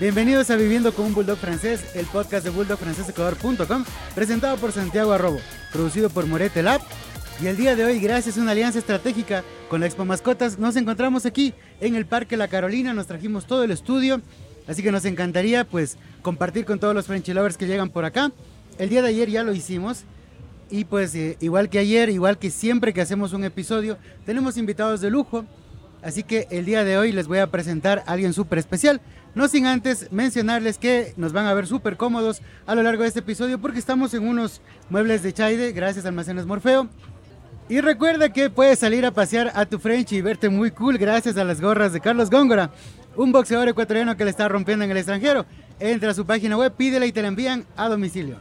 Bienvenidos a Viviendo con un Bulldog Francés, el podcast de bulldogfrancesecuador.com, presentado por Santiago Arrobo, producido por Morete Lab. Y el día de hoy, gracias a una alianza estratégica con la Expo Mascotas, nos encontramos aquí en el Parque La Carolina, nos trajimos todo el estudio, así que nos encantaría pues compartir con todos los Frenchy Lovers que llegan por acá. El día de ayer ya lo hicimos y pues eh, igual que ayer, igual que siempre que hacemos un episodio, tenemos invitados de lujo. Así que el día de hoy les voy a presentar a alguien súper especial. No sin antes mencionarles que nos van a ver súper cómodos a lo largo de este episodio porque estamos en unos muebles de Chaide, gracias a Almacenes Morfeo. Y recuerda que puedes salir a pasear a tu French y verte muy cool gracias a las gorras de Carlos Góngora, un boxeador ecuatoriano que le está rompiendo en el extranjero. Entra a su página web, pídela y te la envían a domicilio.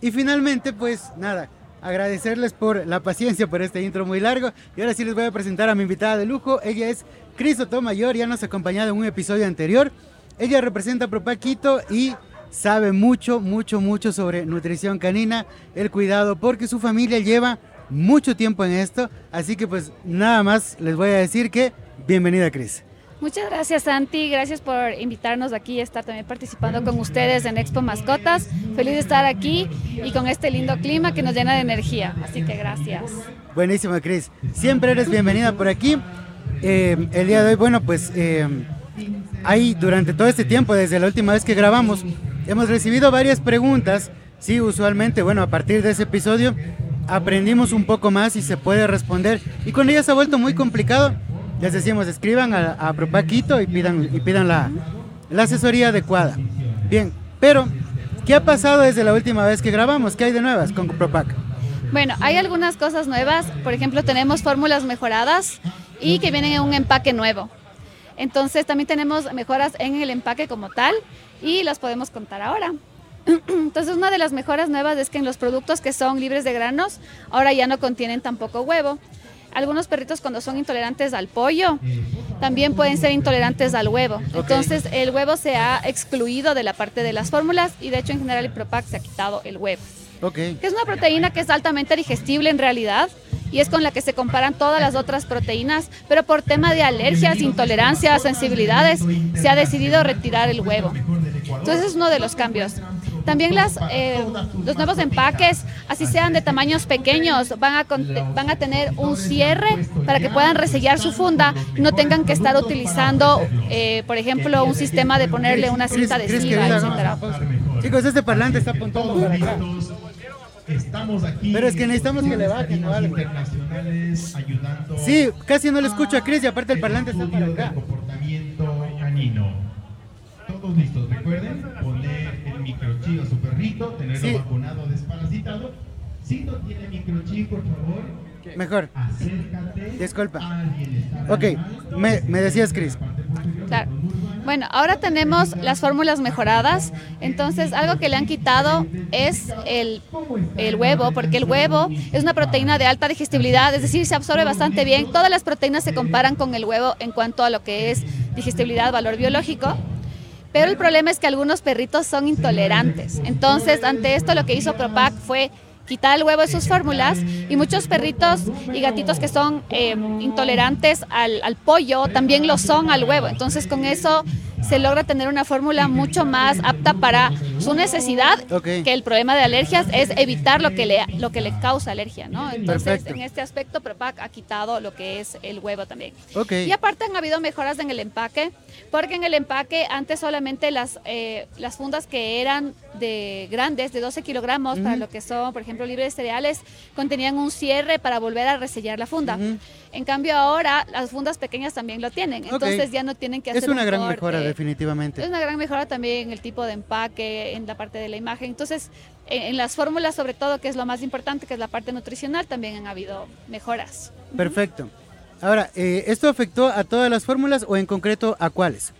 Y finalmente, pues nada, agradecerles por la paciencia por este intro muy largo. Y ahora sí les voy a presentar a mi invitada de lujo. Ella es Cris Mayor, ya nos ha acompañado en un episodio anterior. Ella representa a Propaquito y sabe mucho, mucho, mucho sobre nutrición canina, el cuidado, porque su familia lleva mucho tiempo en esto. Así que pues nada más les voy a decir que bienvenida Cris. Muchas gracias Santi, gracias por invitarnos aquí y estar también participando con ustedes en Expo Mascotas. Feliz de estar aquí y con este lindo clima que nos llena de energía, así que gracias. Buenísimo Cris, siempre eres bienvenida por aquí. Eh, el día de hoy, bueno, pues eh, ahí durante todo este tiempo, desde la última vez que grabamos, hemos recibido varias preguntas. Sí, usualmente, bueno, a partir de ese episodio aprendimos un poco más y se puede responder. Y con ella se ha vuelto muy complicado les decimos, escriban a, Propaquito y pidan, y pidan la, la asesoría adecuada. Bien, pero, ¿qué ha pasado desde la última vez que grabamos? ¿Qué hay de nuevas con Propac? Bueno, hay algunas cosas nuevas. Por ejemplo, tenemos fórmulas mejoradas y que vienen en un empaque nuevo. Entonces, también tenemos mejoras en el empaque como tal y las podemos contar ahora. Entonces, una de las mejoras nuevas es que en los productos que son libres de granos, ahora ya no contienen tampoco huevo. Algunos perritos cuando son intolerantes al pollo, también pueden ser intolerantes al huevo. Entonces el huevo se ha excluido de la parte de las fórmulas y de hecho en general el Propac se ha quitado el huevo. Okay. Que es una proteína que es altamente digestible en realidad y es con la que se comparan todas las otras proteínas, pero por tema de alergias, intolerancias, sensibilidades, se ha decidido retirar el huevo. Entonces es uno de los cambios. También las, eh, los nuevos empaques, así sean de tamaños pequeños, van a, van a tener un cierre para que puedan resellar su funda y no tengan que estar utilizando, eh, por ejemplo, un sistema de ponerle una cinta adhesiva, etcétera. Chicos, este parlante está apuntando para acá. Estamos aquí. Pero es que necesitamos que le bajen, ¿no? internacionales ayudando. Sí, casi no le escucho a Chris y aparte el parlante está para acá. Comportamiento canino. Todos listos, recuerden poner el microchip a su perrito, tenerlo vacunado, desparasitado. Si no tiene microchip, por favor. Mejor. Acércate. Disculpa. Ok, me, me decías, Chris. Claro. Bueno, ahora tenemos las fórmulas mejoradas, entonces algo que le han quitado es el, el, huevo, porque el huevo es una proteína de alta digestibilidad, es decir, se absorbe bastante bien. Todas las proteínas se comparan con el huevo en cuanto a lo que es digestibilidad, valor biológico. Pero el problema es que algunos perritos son intolerantes. Entonces, ante esto lo que hizo Propac fue quitar el huevo de sus fórmulas y muchos perritos y gatitos que son eh, intolerantes al, al, pollo también lo son al huevo. Entonces con eso se logra tener una fórmula mucho más apta para su necesidad, que el problema de alergias es evitar lo que le, lo que le causa alergia, ¿no? Entonces, en este aspecto, Propac ha quitado lo que es el huevo también. Y aparte han habido mejoras en el empaque, porque en el empaque antes solamente las, eh, las fundas que eran de grandes, de 12 kilogramos, para lo que son, por ejemplo, libres de cereales, contenían un cierre para volver a resellar la funda. En cambio ahora las fundas pequeñas también lo tienen, entonces ya no tienen que hacer Es una gran mejora definitivamente. Es una gran mejora también en el tipo de empaque, en la parte de la imagen. Entonces, en, las fórmulas sobre todo, que es lo más importante, que es la parte nutricional, también han habido mejoras. Perfecto. Ahora, eh, ¿esto afectó a todas las fórmulas o en concreto a cuáles?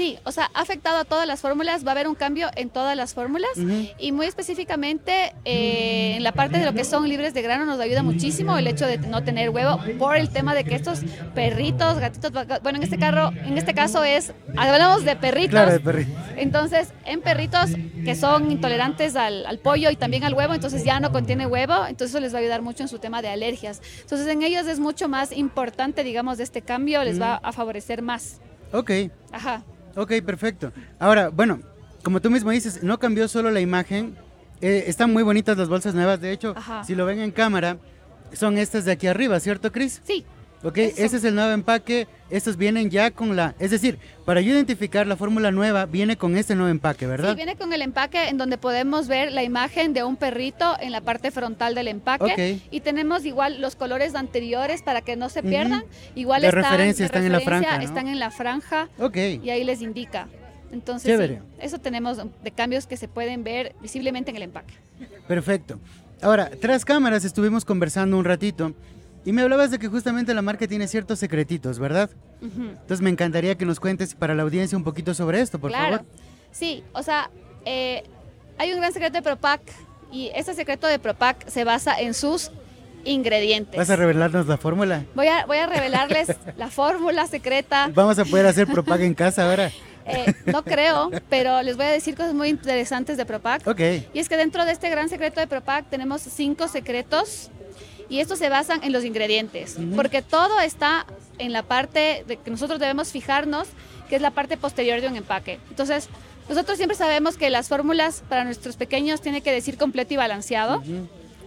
Sí, o sea, ha afectado a todas las fórmulas, va a haber un cambio en todas las fórmulas y muy específicamente eh, en la parte de lo que son libres de grano nos ayuda muchísimo el hecho de no tener huevo por el tema de que estos perritos, gatitos, bueno, en este carro, en este caso es, hablamos de perritos. Claro, de perritos. Entonces, en perritos que son intolerantes al, al, pollo y también al huevo, entonces ya no contiene huevo, entonces eso les va a ayudar mucho en su tema de alergias. Entonces, en ellos es mucho más importante, digamos, de este cambio, les va a favorecer más. Ok. Ajá. Ok, perfecto. Ahora, bueno, como tú mismo dices, no cambió solo la imagen. eh, están muy bonitas las bolsas nuevas. De hecho, Ajá. si lo ven en cámara, son estas de aquí arriba, ¿cierto, Chris? Sí, Ok, Eso. ese es el nuevo empaque. Estos vienen ya con la. Es decir, para yo identificar la fórmula nueva, viene con este nuevo empaque, ¿verdad? Sí, viene con el empaque en donde podemos ver la imagen de un perrito en la parte frontal del empaque. Ok. Y tenemos igual los colores anteriores para que no se pierdan. Igual De están, referencia, de están en la referencia, franja, ¿no? Están en la franja Ok. y ahí les indica. Entonces, sí, eso tenemos de cambios que se pueden ver visiblemente en el empaque. Perfecto. Ahora, tras cámaras estuvimos conversando un ratito y me hablabas de que justamente la marca tiene ciertos secretitos, ¿verdad? Entonces me encantaría que nos cuentes para la audiencia un poquito sobre esto, por claro. favor. Sí, o sea, eh, hay un gran secreto de Propac y ese secreto de Propac se basa en sus ingredientes. ¿Vas a revelarnos la fórmula? Voy a, voy a revelarles la fórmula secreta. Vamos a poder hacer propaga en casa ahora. Eh, no creo, pero les voy a decir cosas muy interesantes de Propac. Ok. Y es que dentro de este gran secreto de Propac tenemos cinco secretos y estos se basan en los ingredientes, porque todo está en la parte de que nosotros debemos fijarnos, que es la parte posterior de un empaque. Entonces, nosotros siempre sabemos que las fórmulas para nuestros pequeños tiene que decir completo y balanceado,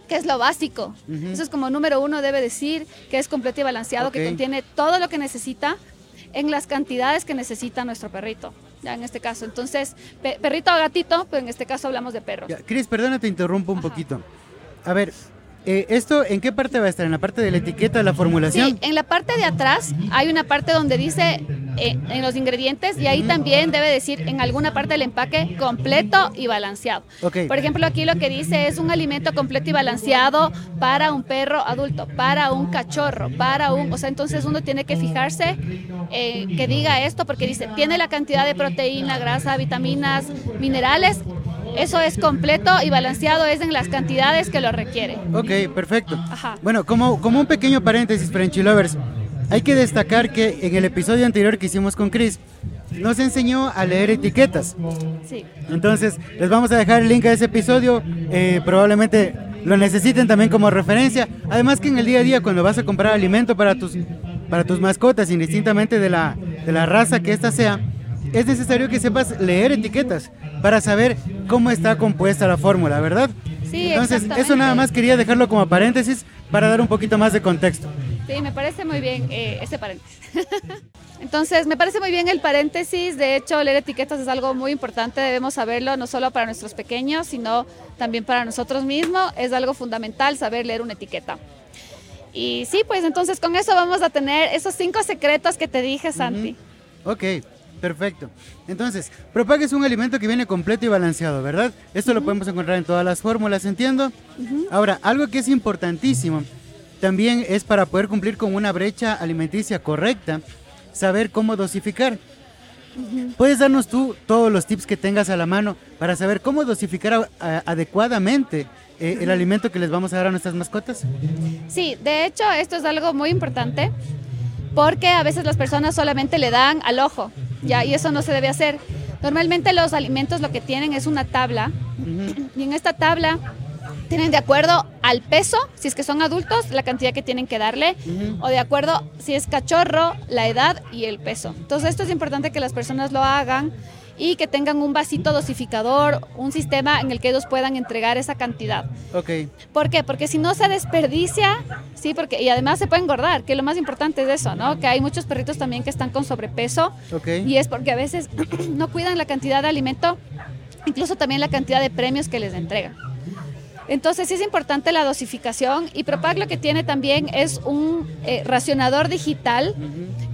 que es lo básico. Ujú. Eso es como número uno, debe decir que es completo y balanceado, que contiene todo lo que necesita en las cantidades que necesita nuestro perrito. Ya en este caso, entonces, pe- perrito o gatito, pero en este caso hablamos de perros. Cris, perdona, te interrumpo un Ajá. poquito. A ver, eh, ¿esto en qué parte va a estar? ¿En la parte de la etiqueta de la formulación? Sí, en la parte de atrás hay una parte donde dice eh, en los ingredientes y ahí también debe decir en alguna parte del empaque completo y balanceado. Ok. Por ejemplo, aquí lo que dice es un alimento completo y balanceado para un perro adulto, para un cachorro, para un... O sea, entonces uno tiene que fijarse eh, que diga esto porque dice, tiene la cantidad de proteína, grasa, vitaminas, minerales. Eso es completo y balanceado, es en las cantidades que lo requiere. Ok, perfecto. Ajá. Bueno, como, como un pequeño paréntesis, Frenchy Lovers, hay que destacar que en el episodio anterior que hicimos con Chris, nos enseñó a leer etiquetas. Sí. Entonces, les vamos a dejar el link a ese episodio. eh, probablemente lo necesiten también como referencia. Además que en el día a día, cuando vas a comprar alimento para tus, para tus mascotas, indistintamente de la, de la raza que ésta sea, es necesario que sepas leer etiquetas para saber cómo está compuesta la fórmula, ¿verdad? Sí, Entonces, eso nada más quería dejarlo como paréntesis para dar un poquito más de contexto. Sí, me parece muy bien eh, ese paréntesis. Entonces, me parece muy bien el paréntesis. De hecho, leer etiquetas es algo muy importante. Debemos saberlo no solo para nuestros pequeños, sino también para nosotros mismos. Es algo fundamental saber leer una etiqueta. Y sí, pues entonces con eso vamos a tener esos cinco secretos que te dije, Santi. Ok, perfecto. Entonces, Propag es un alimento que viene completo y balanceado, ¿verdad? Esto lo podemos encontrar en todas las fórmulas, entiendo. Ahora, algo que es importantísimo también es para poder cumplir con una brecha alimenticia correcta, saber cómo dosificar. ¿Puedes darnos tú todos los tips que tengas a la mano para saber cómo dosificar adecuadamente eh, el alimento que les vamos a dar a nuestras mascotas? Sí, de hecho, esto es algo muy importante porque a veces las personas solamente le dan al ojo, ¿ya? Y eso no se debe hacer. Normalmente los alimentos lo que tienen es una tabla y en esta tabla tienen de acuerdo al peso, si es que son adultos, la cantidad que tienen que darle, o de acuerdo si es cachorro, la edad y el peso. Entonces esto es importante que las personas lo hagan y que tengan un vasito dosificador, un sistema en el que ellos puedan entregar esa cantidad. Ok, ¿Por qué? Porque si no se desperdicia, sí, porque y además se puede engordar, que lo más importante es eso, ¿no? Que hay muchos perritos también que están con sobrepeso y es porque a veces no cuidan la cantidad de alimento, incluso también la cantidad de premios que les entregan. Entonces es importante la dosificación y Propag lo que tiene también es un eh, racionador digital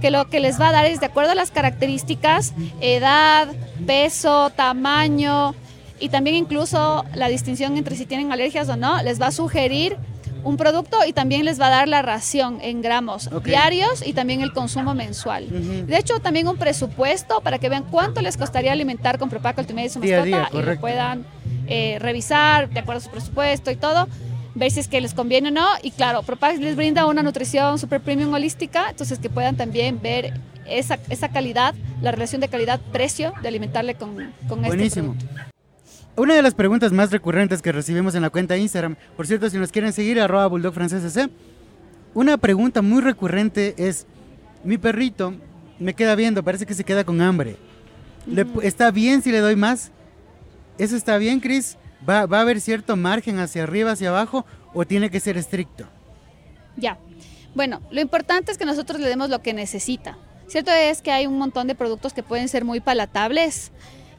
que lo que les va a dar es de acuerdo a las características, edad, peso, tamaño y también incluso la distinción entre si tienen alergias o no, les va a sugerir un producto y también les va a dar la ración en gramos diarios y también el consumo mensual. De hecho, también un presupuesto para que vean cuánto les costaría alimentar con Propac Ultimate su Día a mascota día, y lo puedan eh, revisar de acuerdo a su presupuesto y todo, ver si es que les conviene o no. Y claro, Propac les brinda una nutrición super premium holística, entonces que puedan también ver esa, esa calidad, la relación de calidad-precio de alimentarle con, con este Buenísimo. producto. Una de las preguntas más recurrentes que recibimos en la cuenta de Instagram, por cierto, si nos quieren seguir, arroba bulldog francés CC, una pregunta muy recurrente es, mi perrito me queda viendo, parece que se queda con hambre. Le- ¿Está bien si le doy más? ¿Eso está bien, Chris? ¿Va, ¿Va a haber cierto margen hacia arriba, hacia abajo o tiene que ser estricto? Ya. Bueno, lo importante es que nosotros le demos lo que necesita. Cierto es que hay un montón de productos que pueden ser muy palatables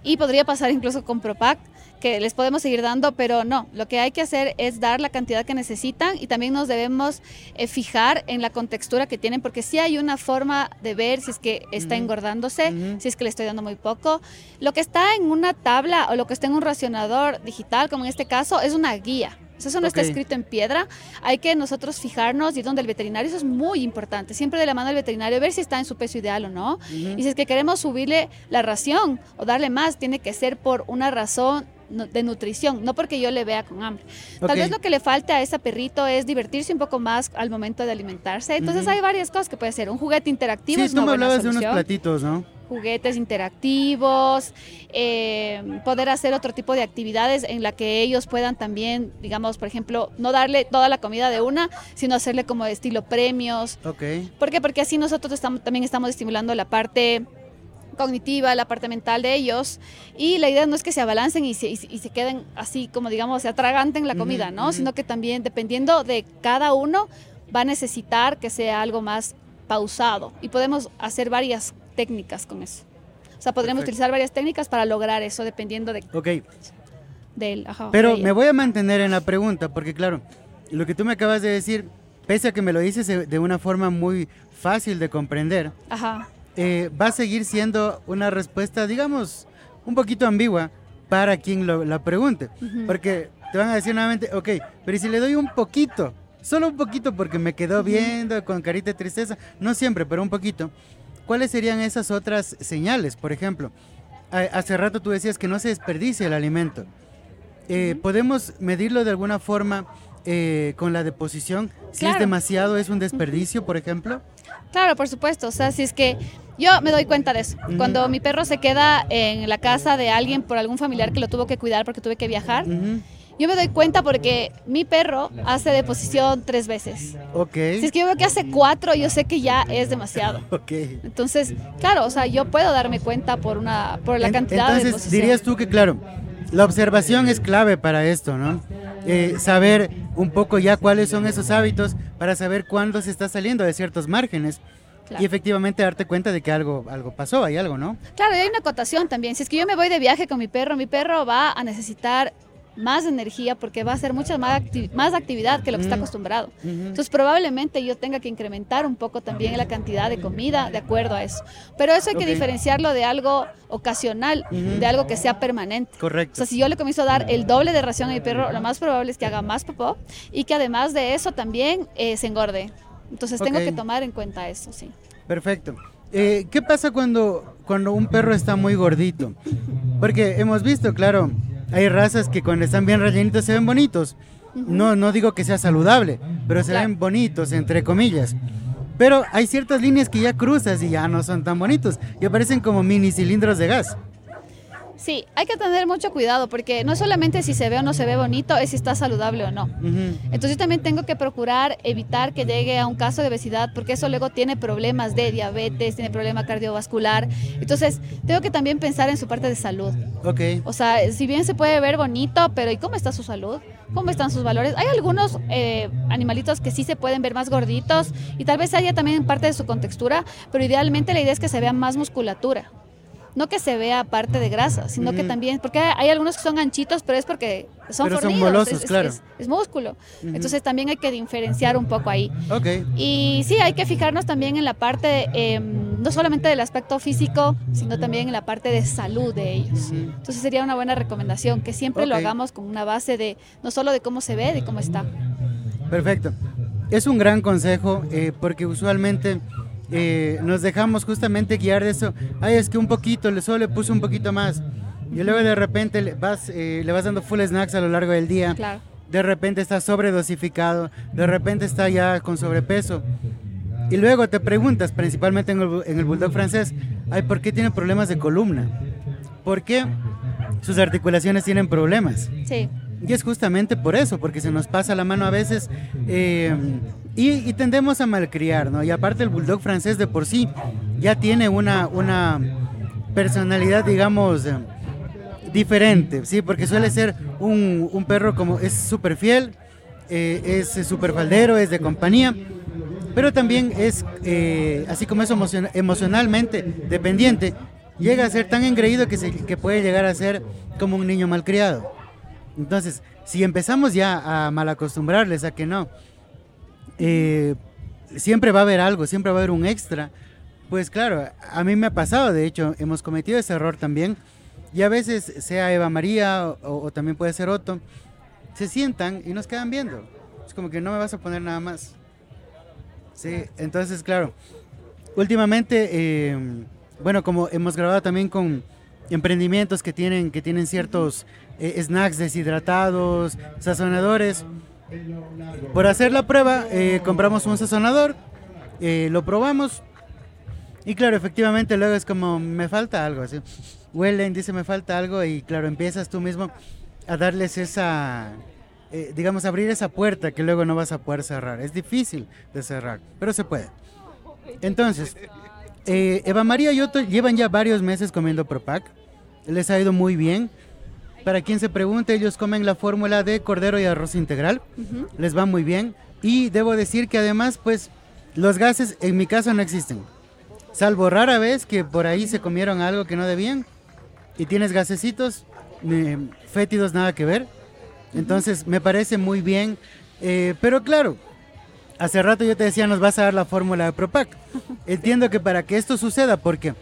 y podría pasar incluso con Propac, que les podemos seguir dando, pero no, lo que hay que hacer es dar la cantidad que necesitan y también nos debemos eh, fijar en la contextura que tienen, porque sí hay una forma de ver si es que está engordándose, si es que le estoy dando muy poco. Lo que está en una tabla o lo que está en un racionador digital, como en este caso, es una guía. Eso no está escrito en piedra. Hay que nosotros fijarnos y donde el veterinario, eso es muy importante. Siempre de la mano del veterinario, ver si está en su peso ideal o no. Y si es que queremos subirle la ración o darle más, tiene que ser por una razón de nutrición, no porque yo le vea con hambre. Tal vez lo que le falte a ese perrito es divertirse un poco más al momento de alimentarse. Entonces hay varias cosas que puede hacer. Un juguete interactivo Sí, es tú me hablabas de unos solución platitos, ¿no? juguetes interactivos, eh, poder hacer otro tipo de actividades en la que ellos puedan también, digamos, por ejemplo, no darle toda la comida de una, sino hacerle como de estilo premios. Ok. ¿Por qué? Porque así nosotros estamos, también estamos estimulando la parte cognitiva, la parte mental de ellos y la idea no es que se abalancen y se, y se- y se queden así como digamos se atraganten la comida, ¿no? Sino que también dependiendo de cada uno va a necesitar que sea algo más pausado y podemos hacer varias técnicas con eso. O sea, Perfecto. utilizar varias técnicas para lograr eso dependiendo de, Ok. del... ajá, Pero me voy a mantener en la pregunta, porque claro, lo que tú me acabas de decir, pese a que me lo dices de- de una forma muy fácil de comprender, Ajá. Eh, va a seguir siendo una respuesta, digamos, un poquito ambigua para quien lo, la pregunte. Porque te van a decir nuevamente, ok, pero ¿y si le doy un poquito? Solo un poquito porque me quedó viendo con carita de tristeza. No siempre, pero un poquito. ¿Cuáles serían esas otras señales? Por ejemplo, hace rato tú decías que no se desperdicie el alimento. Eh, ¿Podemos medirlo de alguna forma eh, con la deposición? Si es Claro. demasiado, es un desperdicio, por ejemplo. Claro, por supuesto. O sea, si es que yo me doy cuenta de eso. Cuando mi perro se queda en la casa de alguien por algún familiar que lo tuvo que cuidar porque tuve que viajar, yo me doy cuenta porque mi perro hace deposición tres veces. Ok. Si es que yo veo que hace cuatro, yo sé que ya es demasiado. Ok. Entonces, claro, o sea, yo puedo darme cuenta por una por la cantidad de Entonces, deposición. dirías tú que, claro, la observación es clave para esto, ¿no? Eh, saber un poco ya cuáles son esos hábitos para saber cuándo se está saliendo de ciertos márgenes Claro. y efectivamente darte cuenta de que algo, algo pasó, hay algo, ¿no? Claro, y hay una acotación también. Si es que yo me voy de viaje con mi perro, mi perro va a necesitar más energía porque va a hacer mucha más, acti- más actividad que lo que está Mm. acostumbrado. Entonces probablemente yo tenga que incrementar un poco también la cantidad de comida de acuerdo a eso. Pero eso hay que Ok. diferenciarlo de algo ocasional, Ujú. de algo que sea permanente. O Correcto. sea, si yo le comienzo a dar el doble de ración a mi perro, lo más probable es que haga más popó y que además de eso también eh, se engorde. Entonces tengo Ok. que tomar en cuenta eso, sí. Perfecto. Eh, ¿Qué pasa cuando, cuando un perro está muy gordito? Porque hemos visto, claro, hay razas que cuando están bien rellenitos se ven bonitos. No, no digo que sea saludable, pero se Claro. ven bonitos, entre comillas. Pero hay ciertas líneas que ya cruzas y ya no son tan bonitos y aparecen como mini cilindros de gas. Sí, hay que tener mucho cuidado porque no solamente si se ve o no se ve bonito, es si está saludable o no. Entonces yo también tengo que procurar evitar que llegue a un caso de obesidad porque eso luego tiene problemas de diabetes, tiene problema cardiovascular. Entonces tengo que también pensar en su parte de salud. Ok. O sea, si bien se puede ver bonito, pero ¿y cómo está su salud? ¿Cómo están sus valores? Hay algunos eh, animalitos que sí se pueden ver más gorditos y tal vez haya también parte de su contextura, pero idealmente la idea es que se vea más musculatura. No que se vea parte de grasa, sino que también, porque hay algunos que son anchitos, pero es porque son Pero son fornidos, molosos, es, claro. es- es músculo. Entonces también hay que diferenciar un poco ahí. Ok. Y sí, hay que fijarnos también en la parte, eh, no solamente del aspecto físico, sino también en la parte de salud de ellos. Entonces sería una buena recomendación que siempre lo hagamos con una base de no solo de cómo se ve, de cómo está. Perfecto. Es un gran consejo eh, porque usualmente eh, nos dejamos justamente guiar de eso. Ay, es que un poquito, solo le puse un poquito más. Y luego de repente le vas, eh, le vas dando full snacks a lo largo del día. Claro. De repente está sobredosificado. De repente está ya con sobrepeso. Y luego te preguntas, principalmente en el, en el bulldog francés, ay, ¿por qué tiene problemas de columna? ¿Por qué sus articulaciones tienen problemas? Sí. Y es justamente por eso, porque se nos pasa la mano a veces eh, y, tendemos a malcriar, ¿no? Y aparte el bulldog francés de por sí ya tiene una, una personalidad, digamos, eh, diferente, ¿sí? Porque suele ser un, un perro como es súper fiel, eh, es súper faldero, es de compañía, pero también es, eh, así como es emocionalmente dependiente, llega a ser tan engreído que, se, que puede llegar a ser como un niño malcriado. Entonces, si empezamos ya a malacostumbrarles a que no, eh, siempre va a haber algo, siempre va a haber un extra, pues claro, a mí me ha pasado, de hecho, hemos cometido ese error también, y a veces sea Eva María o, también puede ser Otto, se sientan y nos quedan viendo. Es como que no me vas a poner nada más. Sí, entonces, claro, últimamente, eh, bueno, como hemos grabado también con emprendimientos que tienen, que tienen ciertos eh, snacks deshidratados, sazonadores, por hacer la prueba, eh, compramos un sazonador, lo probamos, y claro, efectivamente luego es como, me falta algo, así. Huelen, dice, me falta algo y claro, empiezas tú mismo a darles esa, eh, digamos, abrir esa puerta que luego no vas a poder cerrar. Es difícil de cerrar, pero se puede. Entonces, eh, Eva María y Otto llevan ya varios meses comiendo Propac. Les ha ido muy bien. Para quien se pregunte, ellos comen la fórmula de cordero y arroz integral. Les va muy bien. Y debo decir que además, pues, los gases en mi caso no existen. Salvo rara vez que por ahí se comieron algo que no debían y tienes gasecitos, fétidos nada que ver. Entonces me parece muy bien. Eh, pero claro, hace rato yo te decía, nos vas a dar la fórmula de Propac. Entiendo que para que esto suceda, porque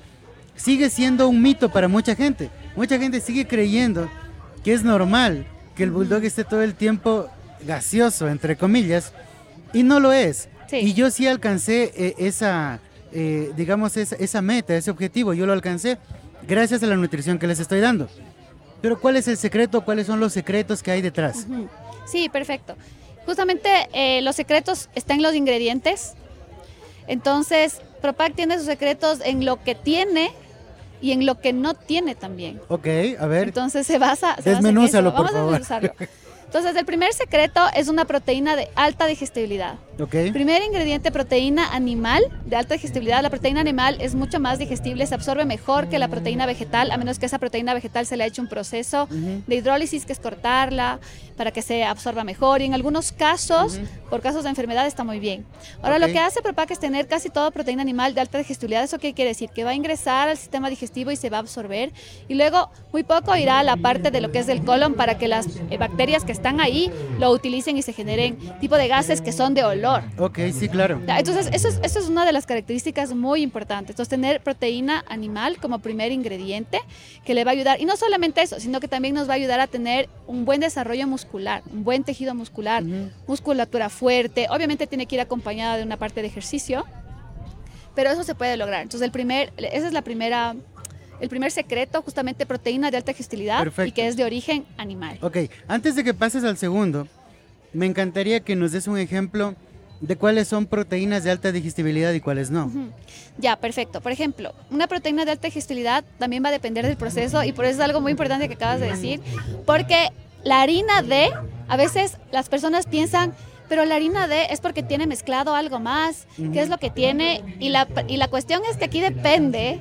sigue siendo un mito para mucha gente. Mucha gente sigue creyendo que es normal que el bulldog esté todo el tiempo gaseoso, entre comillas, y no lo es. Y yo sí alcancé eh, esa, eh, digamos, esa, esa meta, ese objetivo, yo lo alcancé gracias a la nutrición que les estoy dando. Pero ¿cuál es el secreto? ¿Cuáles son los secretos que hay detrás? Sí, perfecto. Justamente eh, los secretos están en los ingredientes. Entonces, Propac tiene sus secretos en lo que tiene y en lo que no tiene también. Ok, a ver. Entonces se basa... Desmenúzalo, por Vamos favor. Entonces, el primer secreto es una proteína de alta digestibilidad. Okay. Primer ingrediente, proteína animal de alta digestibilidad. La proteína animal es mucho más digestible, se absorbe mejor que la proteína vegetal, a menos que esa proteína vegetal se le ha hecho un proceso de hidrólisis, que es cortarla para que se absorba mejor. Y en algunos casos, por casos de enfermedad, está muy bien. Ahora, lo que hace Propac es tener casi toda proteína animal de alta digestibilidad. ¿Eso qué quiere decir? Que va a ingresar al sistema digestivo y se va a absorber. Y luego, muy poco irá a la parte de lo que es del colon para que las bacterias que están ahí lo utilicen y se generen tipo de gases que son de olor. Ok, sí, claro. Entonces, eso es, eso es una de las características muy importantes. Entonces, tener proteína animal como primer ingrediente que le va a ayudar, y no solamente eso, sino que también nos va a ayudar a tener un buen desarrollo muscular, un buen tejido muscular, musculatura fuerte. Obviamente tiene que ir acompañada de una parte de ejercicio, pero eso se puede lograr. Entonces, el primer, esa es la primera el primer secreto, justamente proteína de alta digestibilidad y que es de origen animal. Ok, antes de que pases al segundo, me encantaría que nos des un ejemplo de cuáles son proteínas de alta digestibilidad y cuáles no. Ya, perfecto. Por ejemplo, una proteína de alta digestibilidad también va a depender del proceso y por eso es algo muy importante que acabas de decir, porque la harina D, a veces las personas piensan, pero la harina D es porque tiene mezclado algo más, ¿qué es lo que tiene? Y la, y la cuestión es que aquí depende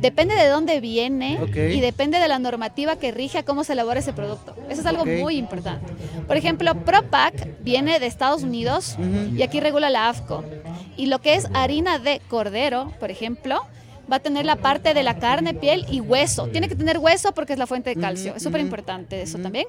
Depende de dónde viene y depende de la normativa que rige a cómo se elabora ese producto. Eso es algo muy importante. Por ejemplo, Propac viene de Estados Unidos y aquí regula la AFCO. Y lo que es harina de cordero, por ejemplo, va a tener la parte de la carne, piel y hueso. Tiene que tener hueso porque es la fuente de calcio. Es súper importante eso también.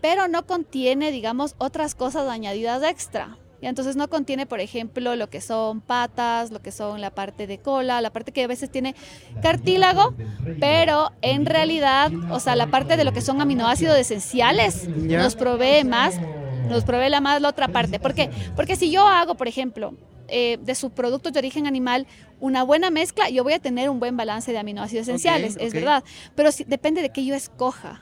Pero no contiene, digamos, otras cosas añadidas extra. Y entonces no contiene, por ejemplo, lo que son patas, lo que son la parte de cola, la parte que a veces tiene cartílago, pero en realidad, o sea, la parte de lo que son aminoácidos esenciales nos provee más, nos provee la más la otra parte. ¿Por qué? Porque si yo hago, por ejemplo, eh, de sus productos de origen animal una buena mezcla, yo voy a tener un buen balance de aminoácidos esenciales, es verdad. Pero si, depende de qué yo escoja.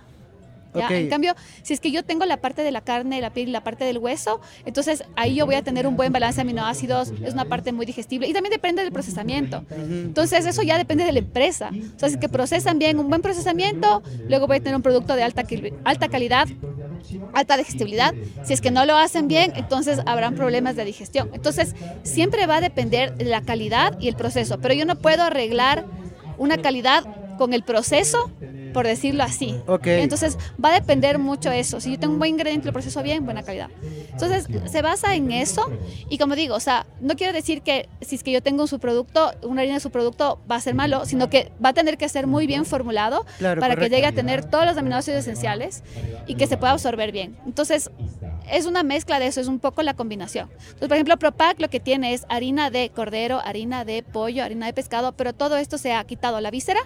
En cambio, si es que yo tengo la parte de la carne, la piel y la parte del hueso, entonces ahí yo voy a tener un buen balance de aminoácidos, es una parte muy digestible y también depende del procesamiento. Entonces eso ya depende de la empresa. O sea, si es que procesan bien un buen procesamiento, luego voy a tener un producto de alta, alta calidad, alta digestibilidad. Si es que no lo hacen bien, entonces habrán problemas de digestión. Entonces siempre va a depender de la calidad y el proceso, pero yo no puedo arreglar una calidad con el proceso, por decirlo así. Ok. Entonces va a depender mucho eso. Si yo tengo un buen ingrediente, lo proceso bien, buena calidad. Entonces se basa en eso y como digo, o sea, no quiero decir que si es que yo tengo un subproducto, una harina de subproducto va a ser malo, sino que va a tener que ser muy bien formulado Claro, para correcto. que llegue a tener todos los aminoácidos esenciales y que se pueda absorber bien. Entonces es una mezcla de eso, es un poco la combinación. Entonces, por ejemplo, Propac lo que tiene es harina de cordero, harina de pollo, harina de pescado, pero todo esto se ha quitado la víscera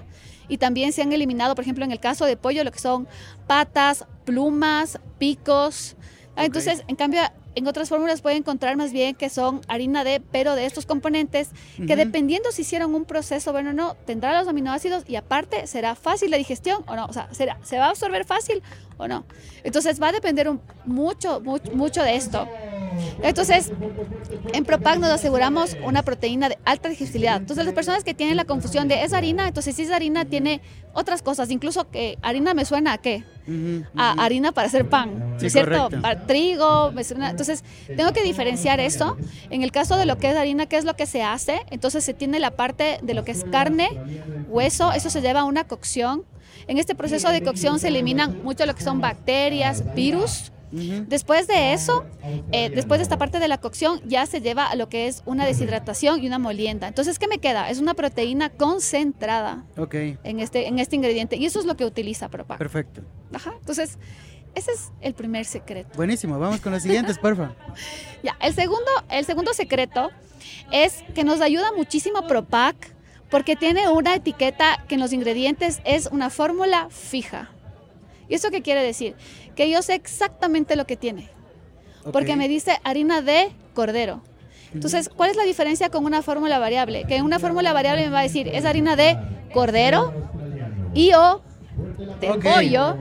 y también se han eliminado, por ejemplo, en el caso de pollo, lo que son patas, plumas, picos. Ah, Entonces, en cambio, en otras fórmulas puede encontrar más bien que son harina de, pero de estos componentes, que dependiendo si hicieron un proceso bueno o no, tendrá los aminoácidos y aparte será fácil la digestión o no, o sea, será, se va a absorber fácil o no. Entonces va a depender un- mucho, mucho, mucho de esto. Entonces, en Propac nos aseguramos una proteína de alta digestibilidad. Entonces, las personas que tienen la confusión de es harina, entonces si es harina tiene otras cosas, incluso que harina me suena a qué? A harina para hacer pan, Sí, ¿es cierto? Para trigo, me suena- entonces tengo que diferenciar eso. En el caso de lo que es harina, ¿qué es lo que se hace? Entonces se tiene la parte de lo que es carne, hueso, eso se lleva a una cocción. En este proceso de cocción se eliminan mucho lo que son bacterias, virus. Después de eso, eh, después de esta parte de la cocción, ya se lleva a lo que es una deshidratación y una molienda. Entonces, ¿qué me queda? Es una proteína concentrada Ok, en este, en este ingrediente y eso es lo que utiliza Propac. perfecto. Ajá. Entonces, ese es el primer secreto. Buenísimo, vamos con los siguientes, porfa. Ya, el segundo, el segundo secreto es que nos ayuda muchísimo Propac porque tiene una etiqueta que en los ingredientes es una fórmula fija. ¿Y eso qué quiere decir? Que yo sé exactamente lo que tiene, porque me dice harina de cordero. Entonces, ¿cuál es la diferencia con una fórmula variable? Que en una fórmula variable me va a decir, es harina de cordero y o de pollo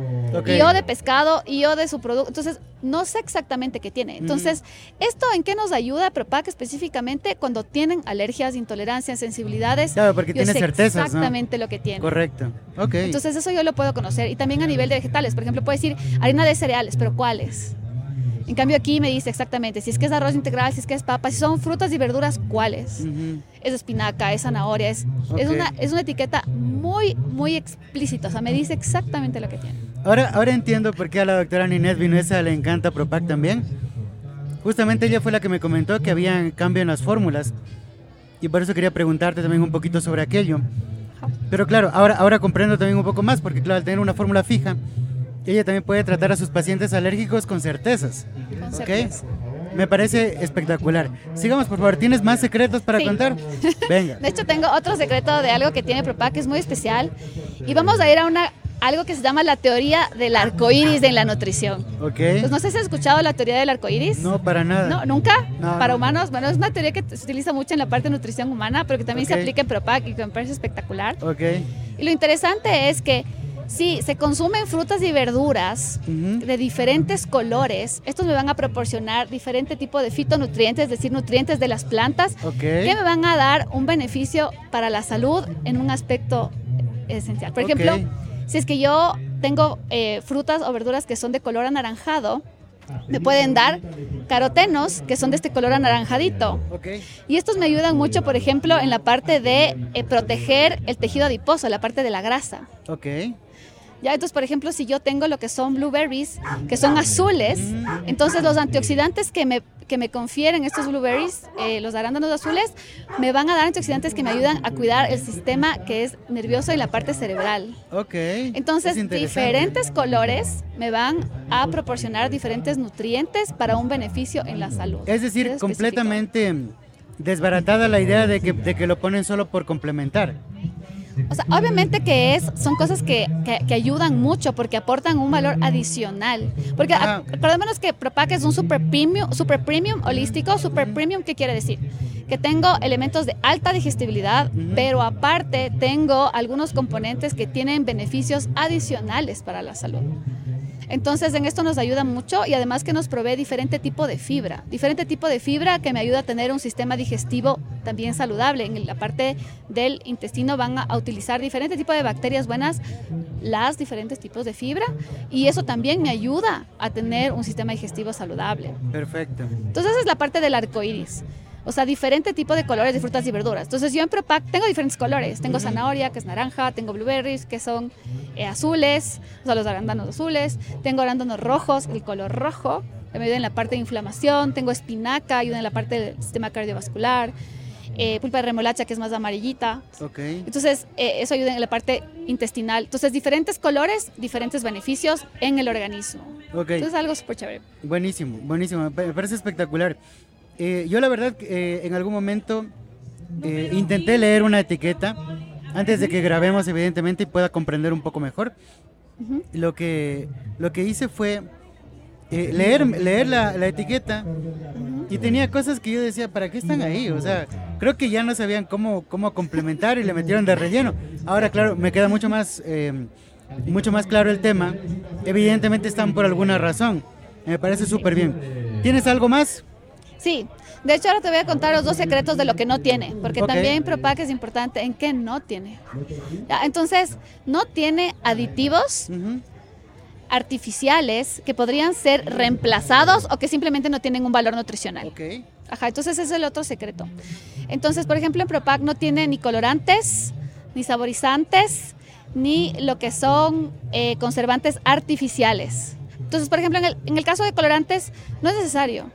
y o de pescado y o de su producto. Entonces, no sé exactamente qué tiene. Entonces, ¿esto en qué nos ayuda Propac específicamente cuando tienen alergias, intolerancias, sensibilidades? Claro, porque tiene ¿no? exactamente lo que tiene. Correcto. Ok. Entonces eso yo lo puedo conocer. Y también a nivel de vegetales. Por ejemplo, puede decir harina de cereales, pero ¿cuáles? En cambio aquí me dice exactamente si es que es arroz integral, si es que es papa, si son frutas y verduras, ¿cuáles? Es espinaca, es zanahoria, es, es, una, es una etiqueta muy, muy explícita. O sea, me dice exactamente lo que tiene. Ahora, ahora entiendo por qué a la doctora Ninés Vinuesa le encanta Propac también. Justamente ella fue la que me comentó que había cambio en las fórmulas. Y por eso quería preguntarte también un poquito sobre aquello. Pero claro, ahora, ahora comprendo también un poco más, porque claro, al tener una fórmula fija, ella también puede tratar a sus pacientes alérgicos con certezas. Con ¿Ok? certeza. Me parece espectacular. Sigamos, por favor. ¿Tienes más secretos para Sí. contar? Venga. De hecho, tengo otro secreto de algo que tiene Propac que es muy especial. Y vamos a ir a una, algo que se llama la teoría del arco iris en la nutrición. Ok. Pues no sé si has escuchado la teoría del arco iris. No, para nada. No, nunca. No, Para no. humanos, bueno, es una teoría que se utiliza mucho en la parte de nutrición humana, pero que también se aplica en Propac y que me parece espectacular. Ok. Y lo interesante es que si se consumen frutas y verduras de diferentes colores, estos me van a proporcionar diferente tipo de fitonutrientes, es decir, nutrientes de las plantas, Ok. que me van a dar un beneficio para la salud en un aspecto esencial. Por ejemplo, si es que yo tengo eh, frutas o verduras que son de color anaranjado, me pueden dar carotenos que son de este color anaranjadito. Ok. Y estos me ayudan mucho, por ejemplo, en la parte de eh, proteger el tejido adiposo, la parte de la grasa. Ok. Ya, entonces, por ejemplo, si yo tengo lo que son blueberries, que son azules, entonces los antioxidantes que me, que me confieren estos blueberries, eh, los arándanos azules, me van a dar antioxidantes que me ayudan a cuidar el sistema que es nervioso y la parte cerebral. Ok. Entonces, diferentes colores me van a proporcionar diferentes nutrientes para un beneficio en la salud. Es decir, completamente desbaratada la idea de que, de que lo ponen solo por complementar. O sea, obviamente que es, son cosas que, que- que ayudan mucho porque aportan un valor adicional. Porque acordémonos que Propac es un super premium, super premium holístico. Super premium, ¿qué quiere decir? Que tengo elementos de alta digestibilidad, pero aparte tengo algunos componentes que tienen beneficios adicionales para la salud. Entonces, en esto nos ayuda mucho y además que nos provee diferente tipo de fibra. Diferente tipo de fibra que me ayuda a tener un sistema digestivo también saludable. En la parte del intestino van a, utilizar diferente tipo de bacterias buenas, las diferentes tipos de fibra, y eso también me ayuda a tener un sistema digestivo saludable. Perfecto. Entonces, esa es la parte del arco iris. O sea, diferente tipo de colores de frutas y verduras. Entonces yo en Propac tengo diferentes colores. Tengo zanahoria, que es naranja, tengo blueberries, que son eh, azules, o sea, los arándanos azules. Tengo arándanos rojos, el color rojo, que me ayuda en la parte de inflamación. Tengo espinaca, ayuda en la parte del sistema cardiovascular. Eh, pulpa de remolacha, que es más amarillita. Okay. Entonces, eh, eso ayuda en la parte intestinal. Entonces, diferentes colores, diferentes beneficios en el organismo. Okay. Entonces, algo súper chévere. Buenísimo, buenísimo. Me parece espectacular. Eh, yo la verdad eh, en algún momento eh, intenté leer una etiqueta antes de que grabemos evidentemente y pueda comprender un poco mejor. Lo que lo que hice fue leer leer la, la etiqueta y tenía cosas que yo decía, ¿para qué están ahí? O sea, creo que ya no sabían cómo, cómo complementar y le metieron de relleno. Ahora, claro, me queda mucho más, mucho más claro el tema. Evidentemente están por alguna razón. Me parece súper bien. ¿Tienes algo más? Sí, de hecho ahora te voy a contar los dos secretos de lo que no tiene, porque también Propac es importante en qué no tiene. Entonces, no tiene aditivos artificiales que podrían ser reemplazados o que simplemente no tienen un valor nutricional. Ok. Ajá, entonces ese es el otro secreto. Entonces, por ejemplo, en Propac no tiene ni colorantes, ni saborizantes, ni lo que son eh, conservantes artificiales. Entonces, por ejemplo, en el, en el caso de colorantes no es necesario,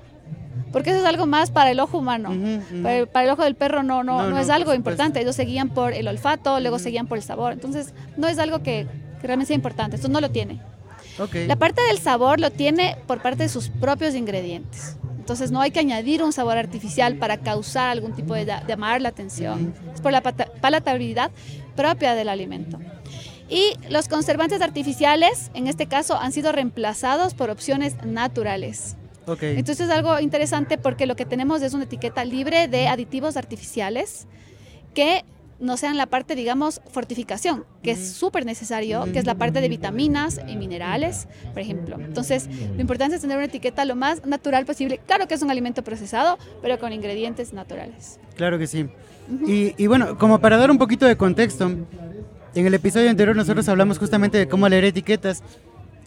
porque eso es algo más para el ojo humano. Ujú, ujú. Para, el, para el ojo del perro no, no, No, no, es algo importante. Ellos se guían por el olfato, luego se guían por el sabor. Entonces, no es algo que, que realmente sea importante. Esto no lo tiene. Ok. La parte del sabor lo tiene por parte de sus propios ingredientes. Entonces no hay que añadir un sabor artificial para causar algún tipo de llamar la atención. Es por la palatabilidad propia del alimento. Y los conservantes artificiales, en este caso, han sido reemplazados por opciones naturales. Ok. Entonces es algo interesante porque lo que tenemos es una etiqueta libre de aditivos artificiales que no sean la parte, digamos, fortificación, que es súper necesario, que es la parte de vitaminas y minerales, por ejemplo. Entonces, lo importante es tener una etiqueta lo más natural posible. Claro que es un alimento procesado, pero con ingredientes naturales. Claro que sí. y, y bueno, como para dar un poquito de contexto, en el episodio anterior nosotros hablamos justamente de cómo leer etiquetas.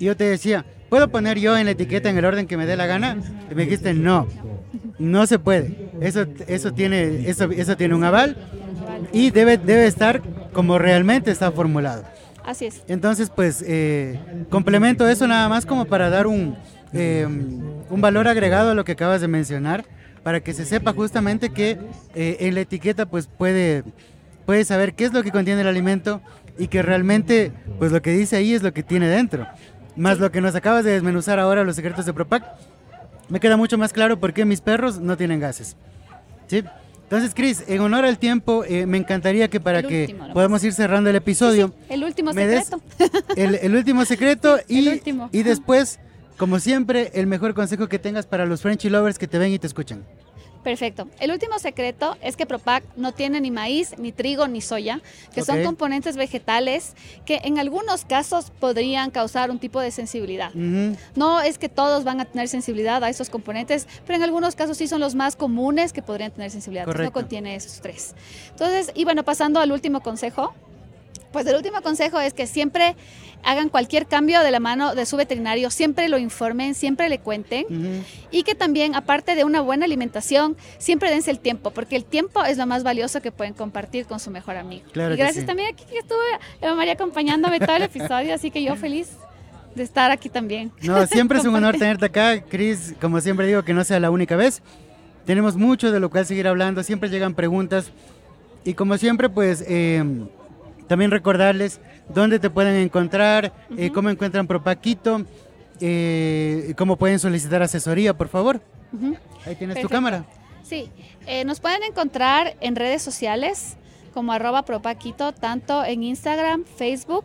Y yo te decía, ¿puedo poner yo en la etiqueta en el orden que me dé la gana? Y me dijiste, no, no se puede. Eso, eso, tiene, eso, eso tiene un aval y debe, debe estar como realmente está formulado. Así es. Entonces, pues, eh, complemento eso nada más como para dar un, eh, un valor agregado a lo que acabas de mencionar, para que se sepa justamente que eh, en la etiqueta, pues, puede, puede saber qué es lo que contiene el alimento y que realmente, pues, lo que dice ahí es lo que tiene dentro. Más lo que nos acabas de desmenuzar ahora, los secretos de Propac, me queda mucho más claro por qué mis perros no tienen gases. ¿Sí? Entonces, Chris, en honor al tiempo, eh, me encantaría que para El que podamos ir cerrando el episodio, El último secreto. el, el último secreto y, el último. y después, como siempre, el mejor consejo que tengas para los Frenchy lovers que te ven y te escuchan. Perfecto. El último secreto es que Propac no tiene ni maíz, ni trigo, ni soya, que son componentes vegetales que en algunos casos podrían causar un tipo de sensibilidad. No es que todos van a tener sensibilidad a esos componentes, pero en algunos casos sí son los más comunes que podrían tener sensibilidad. Entonces, no contiene esos tres. Entonces, y bueno, pasando al último consejo. Pues el último consejo es que siempre hagan cualquier cambio de la mano de su veterinario, siempre lo informen, siempre le cuenten ujú. y que también, aparte de una buena alimentación, siempre dense el tiempo, porque el tiempo es lo más valioso que pueden compartir con su mejor amigo. Claro y gracias sí. también aquí que estuve Eva María acompañándome todo el episodio, así que yo feliz de estar aquí también. No, siempre es un honor tenerte acá, Chris. Como siempre digo, que no sea la única vez. Tenemos mucho de lo cual seguir hablando, siempre llegan preguntas. Y como siempre, pues eh, también recordarles dónde te pueden encontrar, eh, cómo encuentran Propaquito, eh, cómo pueden solicitar asesoría, por favor. Ahí tienes tu cámara. Sí, eh, nos pueden encontrar en redes sociales como arroba propaquito, tanto en Instagram, Facebook,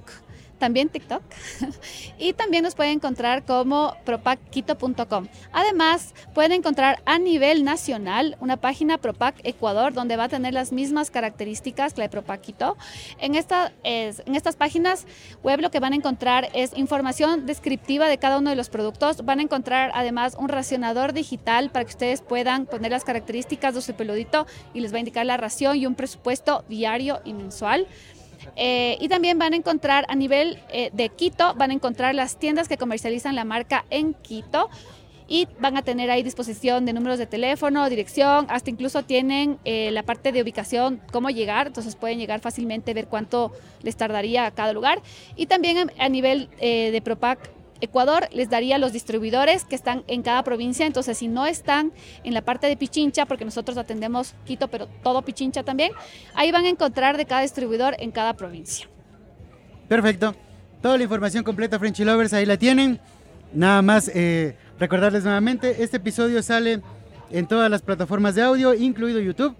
también TikTok. y también nos pueden encontrar como propaquito.com. Además, pueden encontrar a nivel nacional una página Propac Ecuador donde va a tener las mismas características que la de Propaquito. En, esta, es- en estas páginas web lo que van a encontrar es información descriptiva de cada uno de los productos. Van a encontrar además un racionador digital para que ustedes puedan poner las características de su peludito y les va a indicar la ración y un presupuesto diario y mensual. Eh, y también van a encontrar a nivel eh, de Quito, van a encontrar las tiendas que comercializan la marca en Quito. y van a tener ahí disposición de números de teléfono, dirección, hasta incluso tienen eh, la parte de ubicación, cómo llegar, entonces pueden llegar fácilmente, ver cuánto les tardaría a cada lugar. Y también a nivel de Propac Ecuador les daría los distribuidores que están en cada provincia, entonces si no están en la parte de Pichincha, porque nosotros atendemos Quito, pero todo Pichincha también, ahí van a encontrar de cada distribuidor en cada provincia. Perfecto. Toda la información completa, Frenchy Lovers, ahí la tienen. Nada más eh, recordarles nuevamente, este episodio sale en todas las plataformas de audio, incluido YouTube.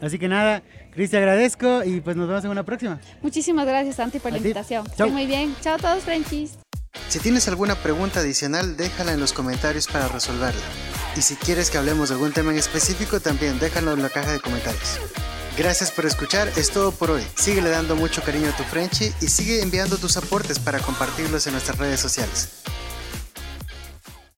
Así que nada, Cris, te agradezco y pues nos vemos en una próxima. Muchísimas gracias, Santi, por la invitación. Muy bien. Chao a todos, Frenchies. Si tienes alguna pregunta adicional, déjala en los comentarios para resolverla. Y si quieres que hablemos de algún tema en específico, también déjalo en la caja de comentarios. Gracias por escuchar, es todo por hoy. Síguele dando mucho cariño a tu Frenchy y sigue enviando tus aportes para compartirlos en nuestras redes sociales.